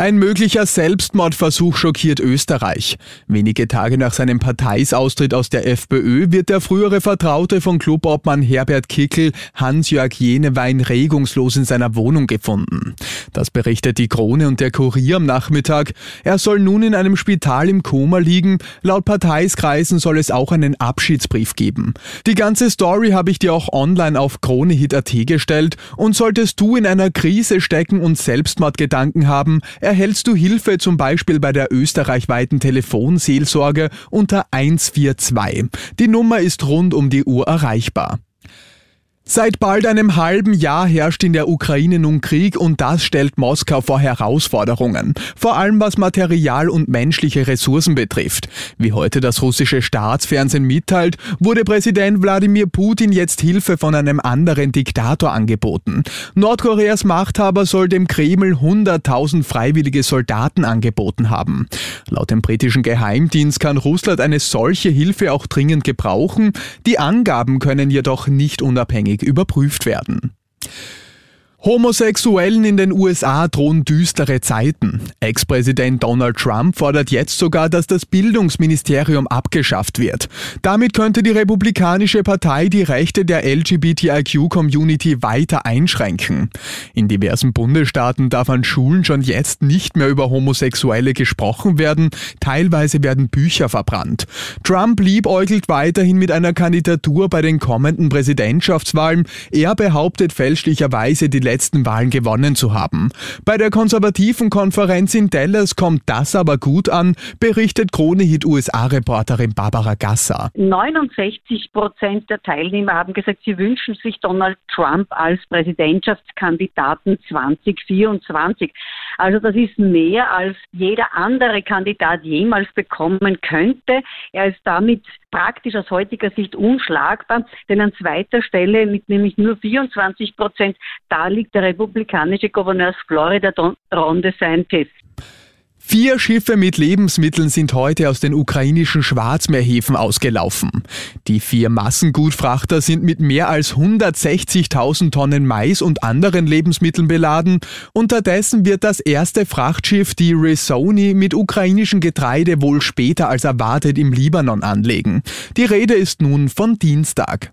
Ein möglicher Selbstmordversuch schockiert Österreich. Wenige Tage nach seinem Parteisaustritt aus der FPÖ wird der frühere Vertraute von Clubobmann Herbert Kickel, Hans-Jörg Jenewein, regungslos in seiner Wohnung gefunden. Das berichtet die Krone und der Kurier am Nachmittag. Er soll nun in einem Spital im Koma liegen. Laut Parteiskreisen soll es auch einen Abschiedsbrief geben. Die ganze Story habe ich dir auch online auf kronehit.at gestellt und solltest du in einer Krise stecken und Selbstmordgedanken haben, erhältst du Hilfe zum Beispiel bei der österreichweiten Telefonseelsorge unter 142. Die Nummer ist rund um die Uhr erreichbar. Seit bald einem halben Jahr herrscht in der Ukraine nun Krieg und das stellt Moskau vor Herausforderungen, vor allem was Material und menschliche Ressourcen betrifft. Wie heute das russische Staatsfernsehen mitteilt, wurde Präsident Wladimir Putin jetzt Hilfe von einem anderen Diktator angeboten. Nordkoreas Machthaber soll dem Kreml 100.000 freiwillige Soldaten angeboten haben. Laut dem britischen Geheimdienst kann Russland eine solche Hilfe auch dringend gebrauchen. Die Angaben können jedoch nicht unabhängig überprüft werden. Homosexuellen in den USA drohen düstere Zeiten. Ex-Präsident Donald Trump fordert jetzt sogar, dass das Bildungsministerium abgeschafft wird. Damit könnte die Republikanische Partei die Rechte der LGBTIQ-Community weiter einschränken. In diversen Bundesstaaten darf an Schulen schon jetzt nicht mehr über Homosexuelle gesprochen werden, teilweise werden Bücher verbrannt. Trump liebäugelt weiterhin mit einer Kandidatur bei den kommenden Präsidentschaftswahlen. Er behauptet fälschlicherweise die letzten Wahlen gewonnen zu haben. Bei der konservativen Konferenz in Dallas kommt das aber gut an, berichtet Kronehit USA-Reporterin Barbara Gasser. 69 Prozent der Teilnehmer haben gesagt, sie wünschen sich Donald Trump als Präsidentschaftskandidaten 2024. Also das ist mehr als jeder andere Kandidat jemals bekommen könnte. Er ist damit praktisch aus heutiger Sicht unschlagbar, denn an zweiter Stelle mit nämlich nur 24 Prozent, da liegt der republikanische Gouverneur Florida Ron DeSantis. Vier Schiffe mit Lebensmitteln sind heute aus den ukrainischen Schwarzmeerhäfen ausgelaufen. Die vier Massengutfrachter sind mit mehr als 160.000 Tonnen Mais und anderen Lebensmitteln beladen. Unterdessen wird das erste Frachtschiff, die Risoni, mit ukrainischem Getreide wohl später als erwartet im Libanon anlegen. Die Rede ist nun von Dienstag.